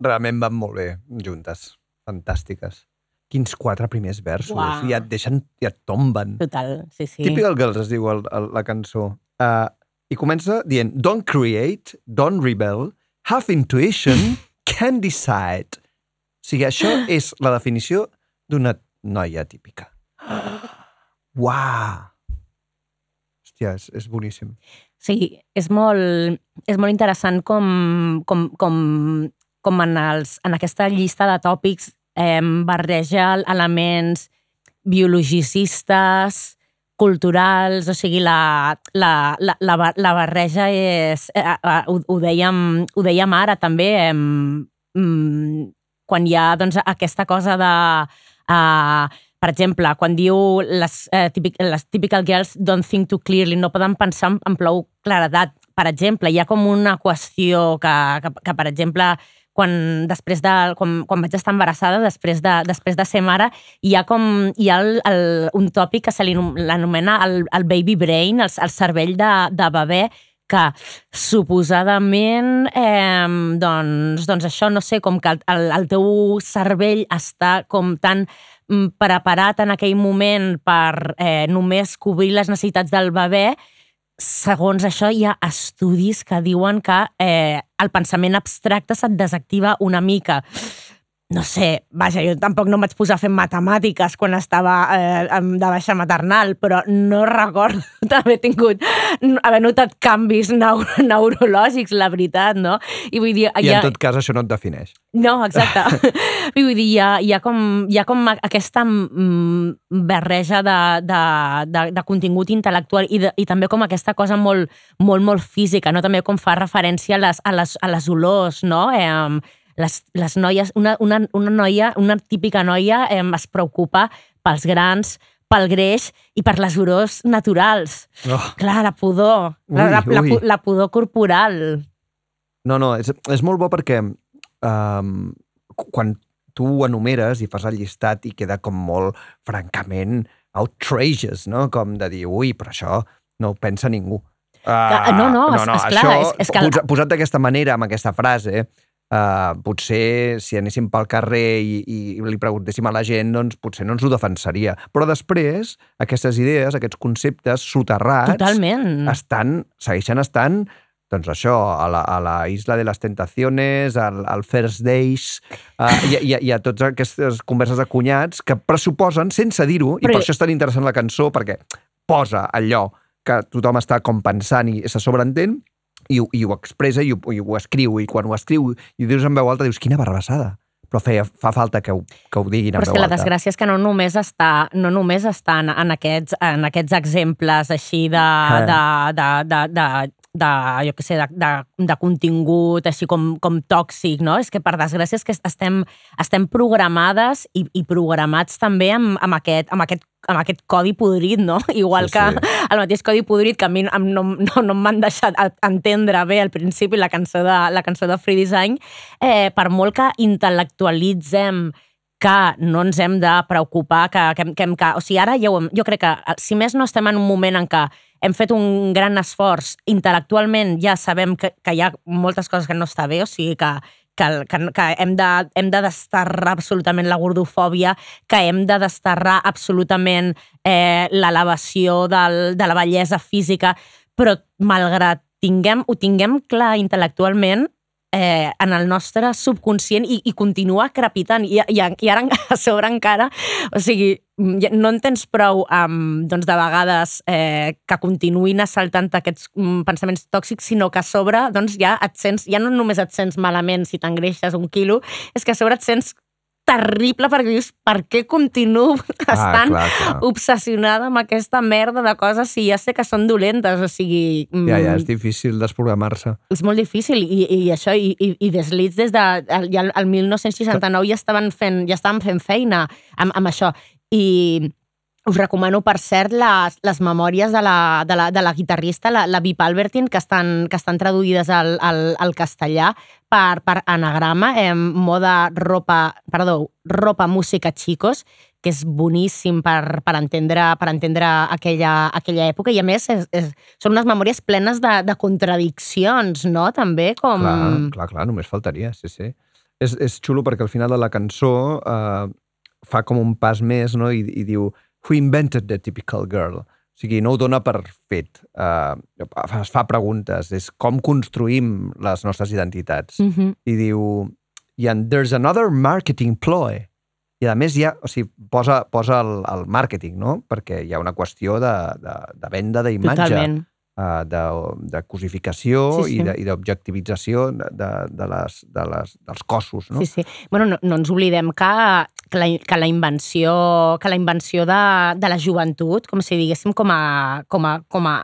Realment van molt bé juntes. Fantàstiques. Quins quatre primers versos. Uau. I et deixen, i et tomben. Total, sí, sí. Typical Girls es diu el, el, la cançó. Uh, I comença dient Don't create, don't rebel, have intuition, can decide. O sigui, això és la definició d'una noia típica. Uau! Hòstia, és, és boníssim. Sí, és molt, és molt interessant com, com, com, com en, els, en aquesta llista de tòpics eh, barreja elements biologicistes, culturals, o sigui, la, la, la, la, la barreja és... Eh, eh, ho, ho, dèiem, ho dèiem ara també, eh, mm, quan hi ha doncs, aquesta cosa de... Uh, per exemple, quan diu les, eh, típic, les typical girls don't think too clearly, no poden pensar amb, amb prou claredat. Per exemple, hi ha com una qüestió que, que, que per exemple, quan, després de, quan, quan vaig estar embarassada, després de, després de ser mare, hi ha com hi ha el, el, un tòpic que se l'anomena el, el baby brain, el, el cervell de, de bebè, que suposadament, eh, doncs, doncs això, no sé, com que el, el, el teu cervell està com tan mm, preparat en aquell moment per eh, només cobrir les necessitats del bebè, segons això hi ha estudis que diuen que eh, el pensament abstracte se't desactiva una mica. No sé, vaja, jo tampoc no em vaig posar a fer matemàtiques quan estava eh, de baixa maternal, però no recordo d'haver tingut, haver notat canvis neu neurològics, la veritat, no? I vull dir, I ha- en tot cas això no et defineix. no, exacte. I vull dir, hi ha, hi ha, com, hi ha com aquesta mm, barreja de, de, de, de contingut intel·lectual i, de, i també com aquesta cosa molt, molt, molt física, no? També com fa referència a les, a les, a les olors, no? Eh, les, les noies, una, una, una noia, una típica noia eh, es preocupa pels grans, pel greix i per les olors naturals. Oh. Clar, la pudor, la, Ui, la, la, ui. pu- la pudor corporal. No, no, és, és molt bo perquè um, quan tu enumeres i fas el llistat i queda com molt, francament, outrageous, no? Com de dir, ui, però això no ho pensa ningú. Uh, no, no, és- és clar, això, és- és que posat d'aquesta manera, amb aquesta frase, uh, potser si anéssim pel carrer i, i li preguntéssim a la gent, doncs potser no ens ho defensaria. Però després, aquestes idees, aquests conceptes soterrats, Totalment. estan, segueixen estant doncs això, a la, a la Isla de les Tentaciones, al, al First Days, uh, i, i, i a totes aquestes converses de cunyats que pressuposen, sense dir-ho, i per això és tan interessant la cançó, perquè posa allò que tothom està com pensant i se sobreentén, i, ho- i ho expressa i ho, i ho escriu, i quan ho escriu i ho dius en veu alta, dius, quina barrabassada. Però feia, fa falta que ho, que ho diguin Però és que la alta. desgràcia és que no només està, no només està en, en, aquests, en aquests exemples així de, de, de, de, de, de, jo què sé, de, de, de contingut així com, com tòxic, no? És que per desgràcia és que estem, estem programades i, i programats també amb, amb, aquest, amb, aquest, amb aquest codi podrit, no? Igual Sí, que sí. el mateix codi podrit que a mi em- no, no, no m'han deixat entendre bé al principi la cançó de, la cançó de Free Design, eh, per molt que intel·lectualitzem que no ens hem de preocupar, que, que, que, que o sigui, ara ja ho hem, jo crec que, si més no estem en un moment en què hem fet un gran esforç, intel·lectualment ja sabem que, que hi ha moltes coses que no està bé, o sigui que, que, que, que hem de, hem de desterrar absolutament la gordofòbia, que hem de desterrar absolutament eh, l'elevació de la bellesa física, però malgrat tinguem, ho tinguem clar intel·lectualment, eh, en el nostre subconscient i, i continua crepitant. I, i, I ara a sobre encara, o sigui, no en tens prou um, doncs de vegades eh, que continuïn assaltant aquests mm, pensaments tòxics, sinó que a sobre doncs, ja et sents, ja no només et sents malament si t'engreixes un quilo, és que a sobre et sents terrible perquè dius, per què continuo estant clar, clar. obsessionada amb aquesta merda de coses si ja sé que són dolentes, o sigui... mm, Ja, ja, és difícil desprogramar-se. és molt difícil i, i això, i, i, i des de el, ja el 1969 ja estaven fent, ja estaven fent feina amb, amb això i us recomano, per cert, les, les memòries de la, de la, de la guitarrista, la, la Vip Albertin, que estan, que estan traduïdes al, al, al castellà per, per anagrama, eh, moda ropa, perdó, ropa música chicos, que és boníssim per, per, entendre, per entendre aquella, aquella època i a més és, és, són unes memòries plenes de, de contradiccions, no? També com... Clar, clar, clar, només faltaria, sí, sí. És, és xulo perquè al final de la cançó eh, fa com un pas més no? I, i diu Who invented the typical girl? O sigui, no ho dona per fet. Uh, es fa preguntes. És com construïm les nostres identitats. Mm -hmm. I diu... I and there's another marketing ploy. I a més hi ha, o sigui, posa, posa el, el màrqueting, no? Perquè hi ha una qüestió de, de, de venda d'imatge Totalment. Uh, de, de cosificació Sí, sí. i d'objectivització de, de, de les, de les, dels cossos, no? Sí, sí. Bueno, no, no ens oblidem que, que, la, que la invenció, que la invenció de, de la joventut, com si diguéssim, com a... Com a, com a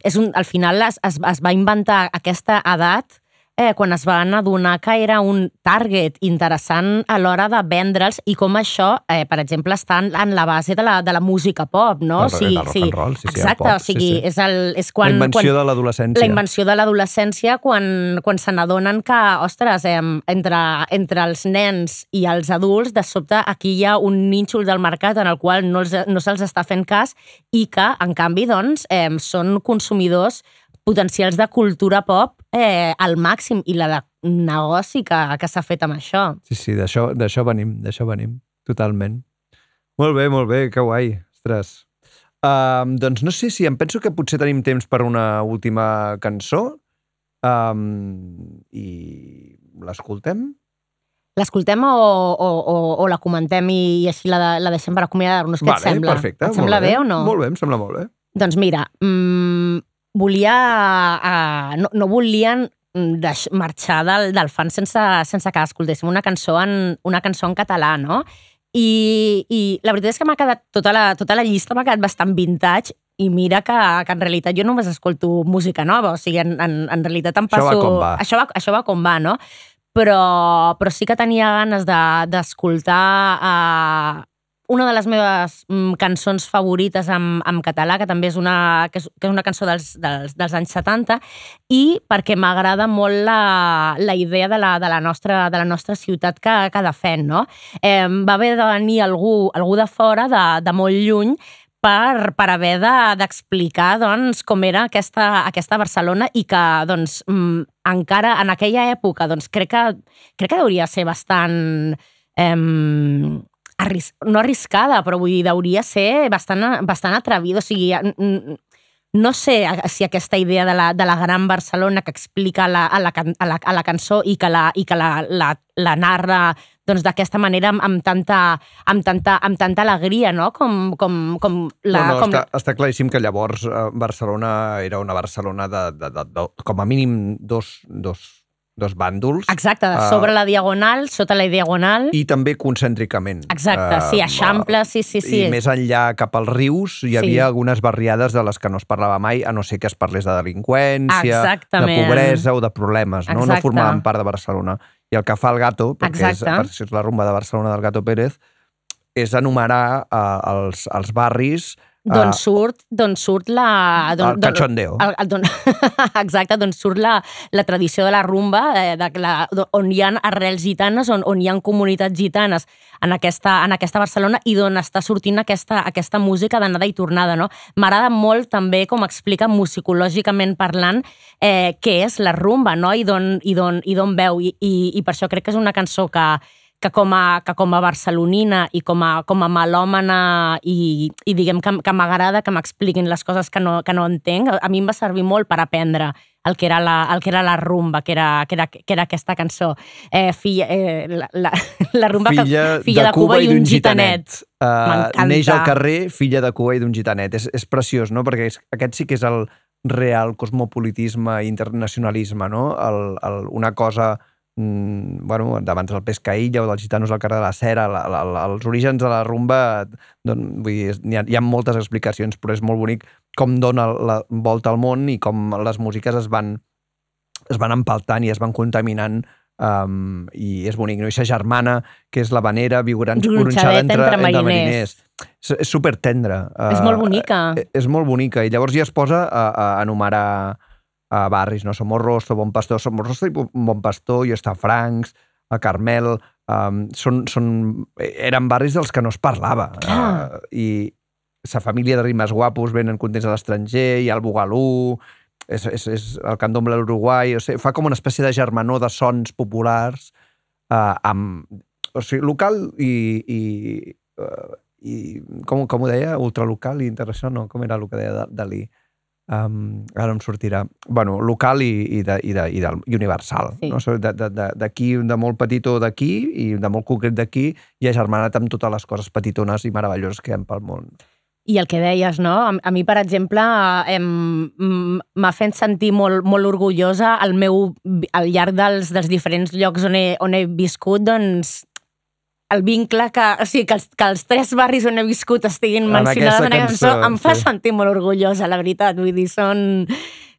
és un, al final es, es, es va inventar aquesta edat eh, quan es van adonar que era un target interessant a l'hora de vendre'ls i com això, eh, per exemple, està en, la base de la, de la música pop, no? Del- del rock and roll, sí, sí, el exacte, pop, o sigui, sí, sí. és, el, és quan... la invenció quan, de l'adolescència. la invenció de l'adolescència quan, quan se n'adonen que, ostres, eh, entre, entre els nens i els adults, de sobte aquí hi ha un nínxol del mercat en el qual no, els, no se'ls està fent cas i que, en canvi, doncs, eh, són consumidors potencials de cultura pop eh, al màxim i la de negoci que, que s'ha fet amb això. Sí, sí, d'això venim, d'això venim, totalment. Molt bé, molt bé, que guai, ostres. Um, doncs no sé si em penso que potser tenim temps per una última cançó um, i l'escoltem. L'escoltem o, o, o, o la comentem i, i així la, la deixem per acomiadar-nos? Què vale, et sembla? perfecte. Et sembla molt bé o no? Molt bé, em sembla molt bé. Doncs mira, mmm, volia... Uh, no, no volien mm, deix, marxar del, del fan sense, sense que escoltéssim una cançó en, una cançó en català, no? I, I la veritat és que m'ha quedat... Tota la, tota la llista m'ha quedat bastant vintage i mira que, que en realitat jo només escolto música nova, o sigui, en, en, en realitat em Això passo... va com va. Això va, això va com va, no? Però, però sí que tenia ganes de- d'escoltar uh, una de les meves mm, cançons favorites en, en català, que també és una, que és, que és una cançó dels, dels, dels anys 70, i perquè m'agrada molt la, la idea de la, de, la nostra, de la nostra ciutat que, que defen, no? Eh, va haver de venir algú, algú de fora, de, de molt lluny, per, per haver de- d'explicar doncs, com era aquesta, aquesta Barcelona i que doncs, mm, encara en aquella època doncs, crec, que, crec que hauria ser bastant... Eh, arris no arriscada, però vull dir, hauria ser bastant, bastant atrevida. O sigui, no sé si aquesta idea de la, de la gran Barcelona que explica la, a, la, a, la, a la cançó i que la, i que la, la, la narra doncs, d'aquesta manera amb, amb, tanta, amb, tanta, amb tanta alegria, no? Com, com, com la... no, no, com, està, està claríssim que llavors eh, Barcelona era una Barcelona de, de, de, de com a mínim dos, dos, dos bàndols. Exacte, Ah. sobre la diagonal, sota la diagonal. I també concèntricament. Exacte, sí, Eh, Eixample, sí, sí, sí. I més enllà cap als rius hi Sí. havia algunes barriades de les que no es parlava mai, a no ser que es parlés de delinqüència, Exactament. de pobresa o de problemes. No, no Exacte. formaven part de Barcelona. I el que fa el Gato, perquè és, Exacte. perquè és la rumba de Barcelona del Gato Pérez, és enumerar eh, els, els barris D'on eh, surt, d'on surt la... el d'on- d'on- cachondeo. El, el, don, exacte, d'on surt la, la tradició de la rumba, eh, de la, on hi ha arrels gitanes, on, on hi ha comunitats gitanes en aquesta, en aquesta Barcelona i d'on està sortint aquesta, aquesta música d'anada i tornada. No? M'agrada molt també com explica musicològicament parlant eh, què és la rumba no? i d'on i d'on i d'on veu. I, i, I per això crec que és una cançó que, que com a, que com a barcelonina i com a, com a melòmana i, i diguem que, que m'agrada que m'expliquin les coses que no, que no entenc, a mi em va servir molt per aprendre el que era la, el que era la rumba, que era, que era, que era aquesta cançó. Eh, filla, eh, la, la, la rumba filla, que, filla de, Cuba, i un gitanet. Uh, M'encanta. neix al carrer, filla de Cuba i d'un gitanet. És, és preciós, no? Perquè és, aquest sí que és el real cosmopolitisme i internacionalisme, no? El, el, una cosa mm, bueno, d'abans del Pescaïlla o dels gitanos al carrer de la Cera, la, la, la, els orígens de la rumba, doncs, vull dir, hi ha, hi ha moltes explicacions, però és molt bonic com dona la volta al món i com les músiques es van, es van empaltant i es van contaminant um, i és bonic, no? I sa germana, que és la vanera, viurant Gronxadet entre mariners. És, és super tendre. És molt bonica. Eh, és molt bonica, i llavors ja es posa a, a enumerar a barris, no? Somorrostro, Bon Pastor, Somorrostro i Bon Pastor, i està Francs, a Carmel, um, són, són, eren barris dels que no es parlava. Clar. Uh, I sa família de rimes guapos venen contents a l'estranger, hi ha el Bugalú, és, és, és el candomble de l'Uruguai, o sigui, fa com una espècie de germanor de sons populars uh, amb, o sigui, local i, i, uh, i com, com ho deia? Ultralocal i internacional? No, com era el que deia Dalí? Um, ara em sortirà. bueno, local i, i, de, i, de, i, del, i universal. Sí. No? Sigui, de- de- de- D'aquí, molt petitó d'aquí i de molt concret d'aquí i agermanat amb totes les coses petitones i meravelloses que hi ha pel món. I el que deies, no? A, a mi, per exemple, m'ha fet sentir molt, molt orgullosa al meu, al llarg dels, dels diferents llocs on he, on he viscut, doncs, el vincle que, o sigui, que, els, que els tres barris on he viscut estiguin En mencionats en aquesta cançó, cançó, em fa sí. sentir molt orgullosa, la veritat. Vull dir, són,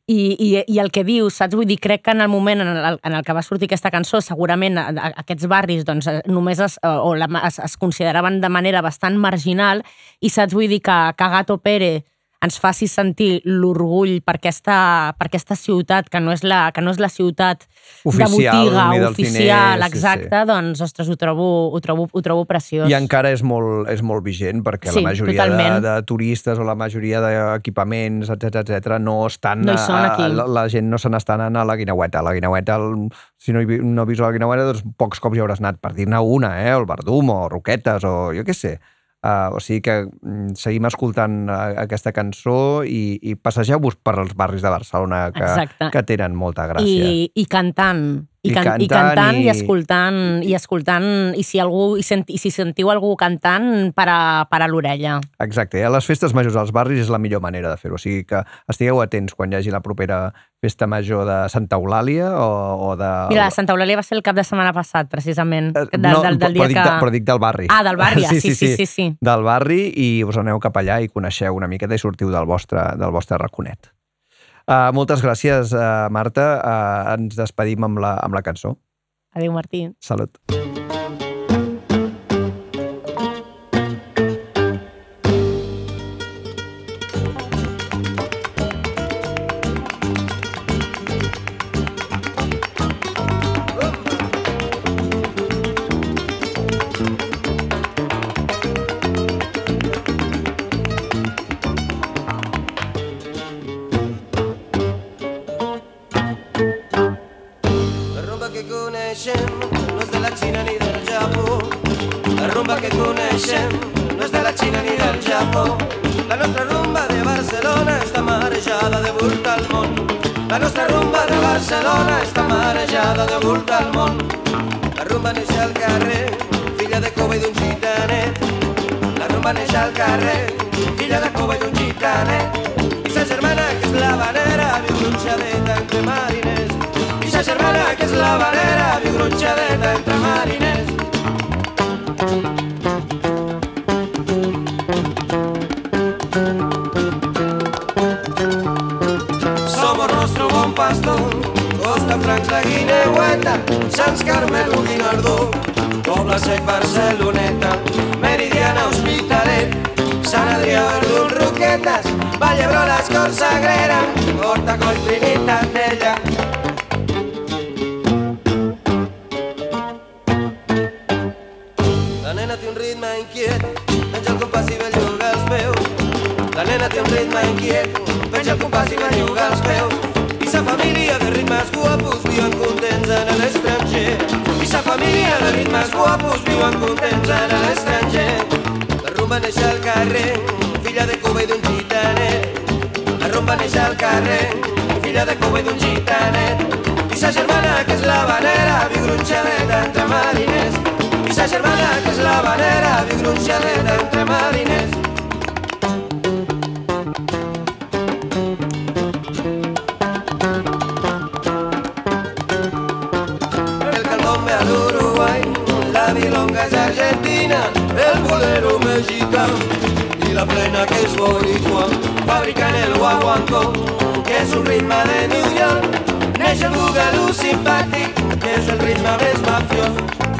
I, i, I el que dius, saps? Vull dir, crec que en el moment en el, en el que va sortir aquesta cançó, segurament a, a, aquests barris doncs, eh, només es, o la, es, es consideraven de manera bastant marginal i saps? Vull dir que, que Gato Pérez ens faci sentir l'orgull per, aquesta, per aquesta ciutat, que no és la, que no és la ciutat Oficial, de botiga oficial, diners, sí, exacte, doncs, ostres, ho trobo, ho trobo, ho trobo preciós. I encara és molt, és molt vigent perquè Sí, la majoria de, totalment. de turistes o la majoria d'equipaments, etc etc no estan... No a- aquí. la, la gent no se n'està anant a la Guineueta. A la Guineueta, el, si no, hi, no vius a la Guineueta, doncs pocs cops hi hauràs anat, per dir-ne una, eh? el Verdum o Roquetes o jo què sé. Uh, o sigui que mm, seguim escoltant uh, aquesta cançó i, i passegeu-vos per els barris de Barcelona que, Exacte. que tenen molta gràcia. I, i cantant i, I can, i cantant cantant i, i- escoltant i escoltant i si algú i, sent, i si sentiu algú cantant per a, per a l'orella Exacte, i a les festes majors als barris és la millor manera de fer-ho. O sigui que estigueu atents quan hi hagi la propera festa major de Santa Eulàlia o, o de... Mira, Santa Eulàlia va ser el cap de setmana passat, precisament. Eh, Del, del, del dia però, dic que... però dic del barri. Ah, del barri, ah, sí, sí, sí, sí. Del barri i us aneu cap allà i coneixeu una miqueta i sortiu del vostre, del vostre raconet. Uh, moltes gràcies, uh, Marta. Uh, ens despedim amb la, amb la cançó. Adéu, Martí. Salut. La té un ritme inquiet, penja el compàs i belluga els peus. I sa família de ritmes guapos viuen contents en l'estranger. I sa família de ritmes guapos viuen contents en l'estranger. La rumba neix al carrer, filla de Cuba i d'un gitanet. La rumba neix al carrer, filla de Cuba i d'un gitanet. I sa germana, que és la vanera, viu gronxadeta entre mariners. I sa germana, que és la vanera, viu gronxadeta entre mariners. El bolero mexicano y la plena que es boricua, fabrican el guaguancó, que es un ritmo de New York, neix el bugalú simpàtic, que és el ritme més mafiós.